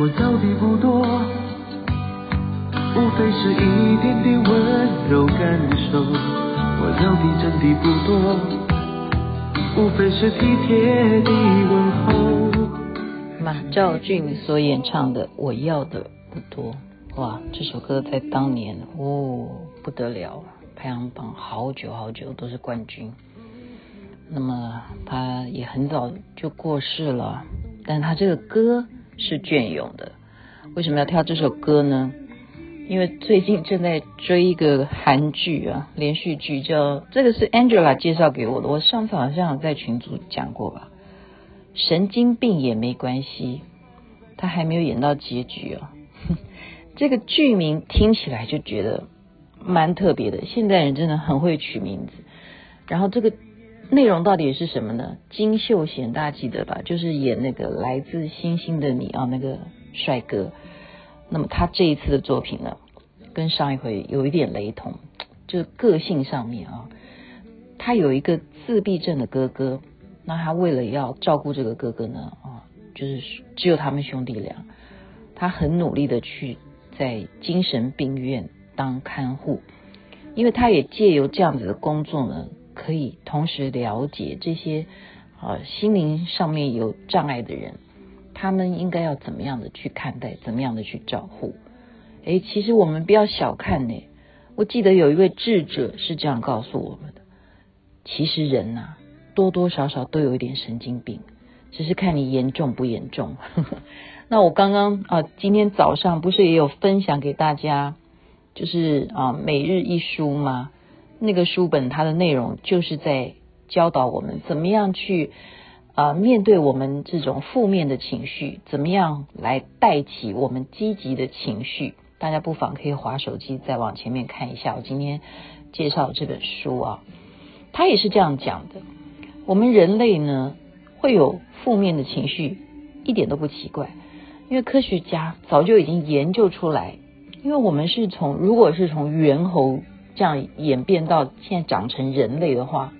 我要的不多，无非是一点点温柔感受。我要的真的不多，无非是体贴的问候。马兆骏所演唱的《我要的不多》，哇，这首歌在当年哦不得了，排行榜好久好久都是冠军。那么他也很早就过世了，但他这个歌是隽永的。为什么要挑这首歌呢？因为最近正在追一个韩剧啊，连续剧叫这个是 Angela 介绍给我的，我上次好像在群组讲过吧。神经病也没关系，他还没有演到结局啊。这个剧名听起来就觉得蛮特别的，现代人真的很会取名字。然后这个。内容到底是什么呢？金秀贤大家记得吧？就是演那个来自星星的你啊，那个帅哥。那么他这一次的作品呢，跟上一回有一点雷同，就是个性上面啊，他有一个自闭症的哥哥，那他为了要照顾这个哥哥呢，啊，就是只有他们兄弟俩，他很努力的去在精神病院当看护，因为他也借由这样子的工作呢。可以同时了解这些啊心灵上面有障碍的人，他们应该要怎么样的去看待，怎么样的去照顾？诶，其实我们不要小看呢。我记得有一位智者是这样告诉我们的：其实人呐，多多少少都有一点神经病，只是看你严重不严重。那我刚刚啊，今天早上不是也有分享给大家，就是啊每日一书吗？那个书本它的内容就是在教导我们怎么样去啊、呃、面对我们这种负面的情绪，怎么样来带起我们积极的情绪。大家不妨可以滑手机再往前面看一下，我今天介绍这本书啊，它也是这样讲的。我们人类呢会有负面的情绪，一点都不奇怪，因为科学家早就已经研究出来，因为我们是从如果是从猿猴。这样演变到现在长成人类的话，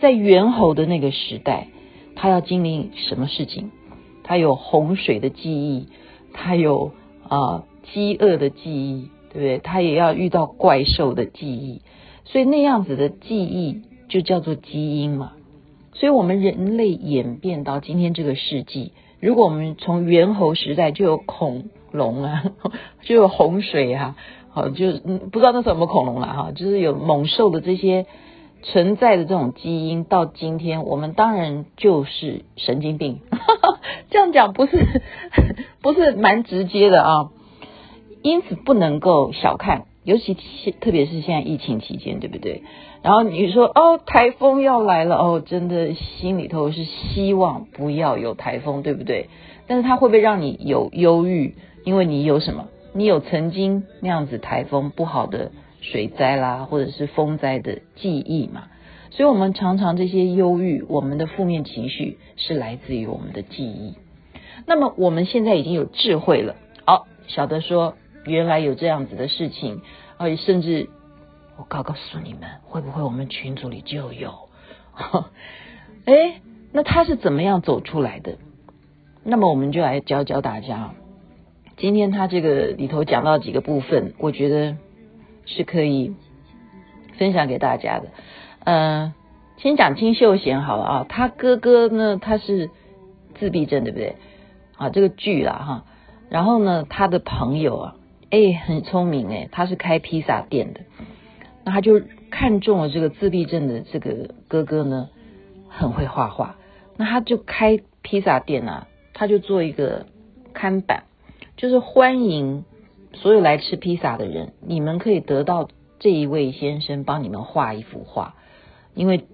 在猿猴的那个时代，他要经历什么事情？他有洪水的记忆，他有啊饥饿的记忆，对不对？他也要遇到怪兽的记忆，所以那样子的记忆就叫做基因嘛。所以我们人类演变到今天这个世纪，如果我们从猿猴时代就有恐龙啊，就有洪水啊。好，就嗯，不知道那时候有没有恐龙了哈，就是有猛兽的这些存在的这种基因，到今天我们当然就是神经病，这样讲不是 不是蛮直接的啊，因此不能够小看，尤其特别是现在疫情期间，对不对？然后你说哦，台风要来了哦，真的心里头是希望不要有台风，对不对？但是它会不会让你有忧郁？因为你有什么？你有曾经那样子台风不好的水灾啦，或者是风灾的记忆嘛？所以，我们常常这些忧郁，我们的负面情绪是来自于我们的记忆。那么，我们现在已经有智慧了，好、哦，晓得说原来有这样子的事情，而且甚至我告告诉你们，会不会我们群组里就有？哎，那他是怎么样走出来的？那么，我们就来教教大家。今天他这个里头讲到几个部分，我觉得是可以分享给大家的。嗯，先讲金秀贤好了啊，他哥哥呢，他是自闭症，对不对？啊，这个剧啦哈。然后呢，他的朋友啊，哎，很聪明哎，他是开披萨店的。那他就看中了这个自闭症的这个哥哥呢，很会画画。那他就开披萨店啊，他就做一个看板。就是欢迎所有来吃披萨的人，你们可以得到这一位先生帮你们画一幅画，因为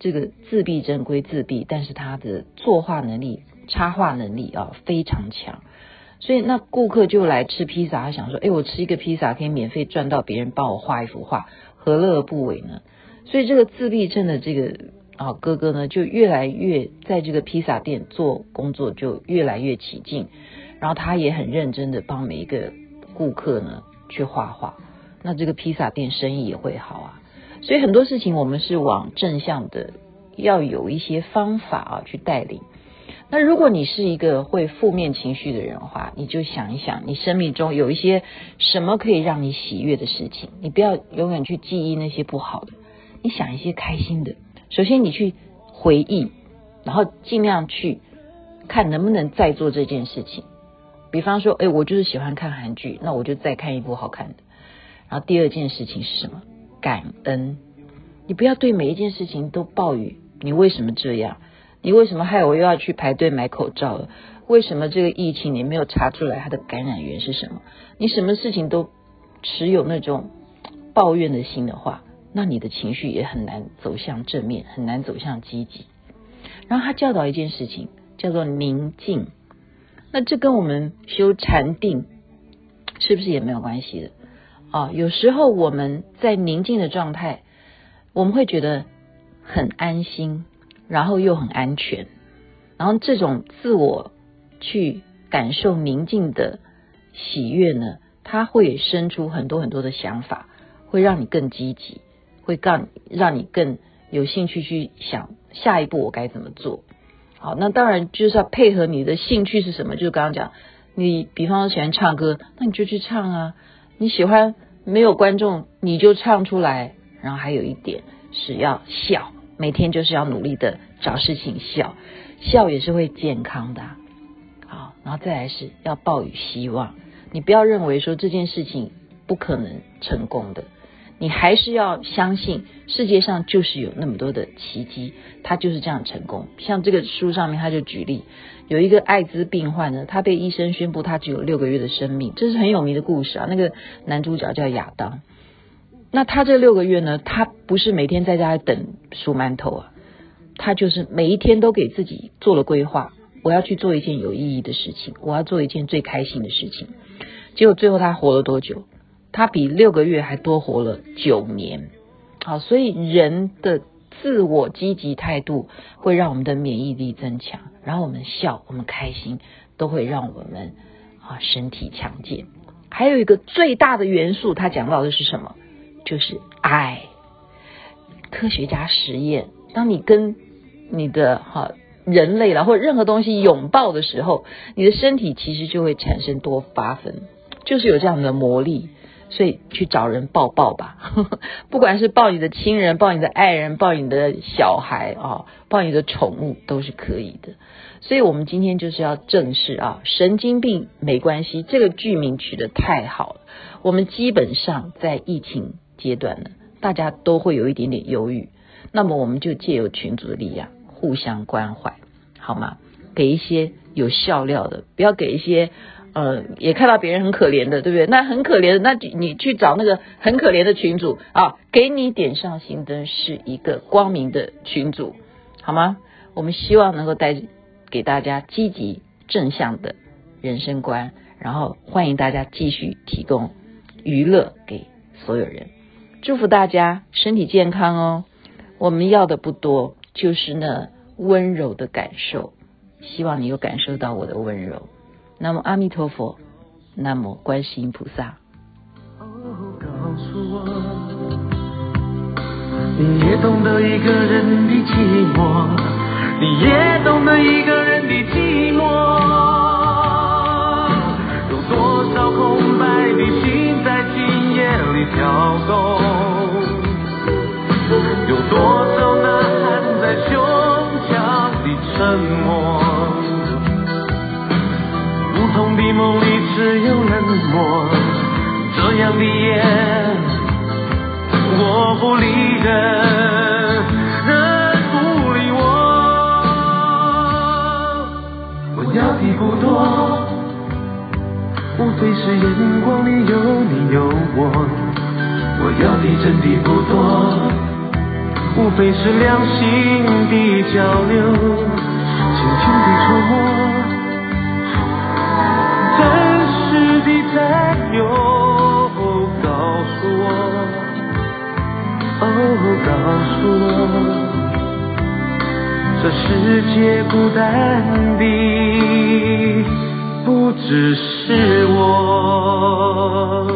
这个自闭症归自闭，但是他的作画能力、插画能力啊非常强，所以那顾客就来吃披萨，他想说，哎，我吃一个披萨可以免费赚到别人帮我画一幅画，何乐而不为呢？所以这个自闭症的这个啊哥哥呢，就越来越在这个披萨店做工作，就越来越起劲。然后他也很认真的帮每一个顾客呢去画画，那这个披萨店生意也会好啊。所以很多事情我们是往正向的，要有一些方法啊去带领。那如果你是一个会负面情绪的人的话，你就想一想，你生命中有一些什么可以让你喜悦的事情，你不要永远去记忆那些不好的，你想一些开心的。首先，你去回忆，然后尽量去看能不能再做这件事情。比方说，哎，我就是喜欢看韩剧，那我就再看一部好看的。然后第二件事情是什么？感恩。你不要对每一件事情都抱怨，你为什么这样？你为什么害我又要去排队买口罩了？为什么这个疫情你没有查出来它的感染源是什么？你什么事情都持有那种抱怨的心的话，那你的情绪也很难走向正面，很难走向积极。然后他教导一件事情叫做宁静，那这跟我们修禅定是不是也没有关系的啊？有时候我们在宁静的状态，我们会觉得很安心。然后又很安全，然后这种自我去感受宁静的喜悦呢，它会生出很多很多的想法，会让你更积极，会让让你更有兴趣去想下一步我该怎么做。好，那当然就是要配合你的兴趣是什么，就是刚刚讲，你比方说喜欢唱歌，那你就去唱啊；你喜欢没有观众，你就唱出来。然后还有一点是要笑。每天就是要努力的找事情笑，笑也是会健康的。好，然后再来是要抱有希望，你不要认为说这件事情不可能成功的，你还是要相信世界上就是有那么多的奇迹，他就是这样成功。像这个书上面他就举例，有一个艾滋病患呢，他被医生宣布他只有六个月的生命，这是很有名的故事啊。那个男主角叫亚当。那他这六个月呢？他不是每天在家等数馒头啊，他就是每一天都给自己做了规划。我要去做一件有意义的事情，我要做一件最开心的事情。结果最后他活了多久？他比六个月还多活了九年。好，所以人的自我积极态度会让我们的免疫力增强，然后我们笑，我们开心，都会让我们啊身体强健。还有一个最大的元素，他讲到的是什么？就是爱。科学家实验，当你跟你的哈人类然后任何东西拥抱的时候，你的身体其实就会产生多巴胺，就是有这样的魔力。所以去找人抱抱吧，不管是抱你的亲人、抱你的爱人、抱你的小孩啊、抱你的宠物都是可以的。所以我们今天就是要正视啊，神经病没关系，这个剧名取得太好了。我们基本上在疫情阶段呢，大家都会有一点点忧郁，那么我们就借由群组的力量互相关怀，好吗？给一些有笑料的，不要给一些呃，也看到别人很可怜的，对不对？那很可怜的，那你去找那个很可怜的群组啊，给你点上心灯，是一个光明的群组，好吗？我们希望能够带给大家积极正向的人生观，然后欢迎大家继续提供娱乐给所有人，祝福大家身体健康哦。我们要的不多，就是那温柔的感受。希望你有感受到我的温柔。南无阿弥陀佛，南无观世音菩萨。你也懂得一个人的寂寞，你也懂得一个人的寂寞。有多少空白的心在今夜里跳动？有多少呐我要的不多，无非是眼光里有你有我。我要的真的不多，无非是两心的交流，轻轻的触摸。再有，告诉我，哦，告诉我，这世界孤单的只是我。